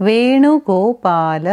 Venugopal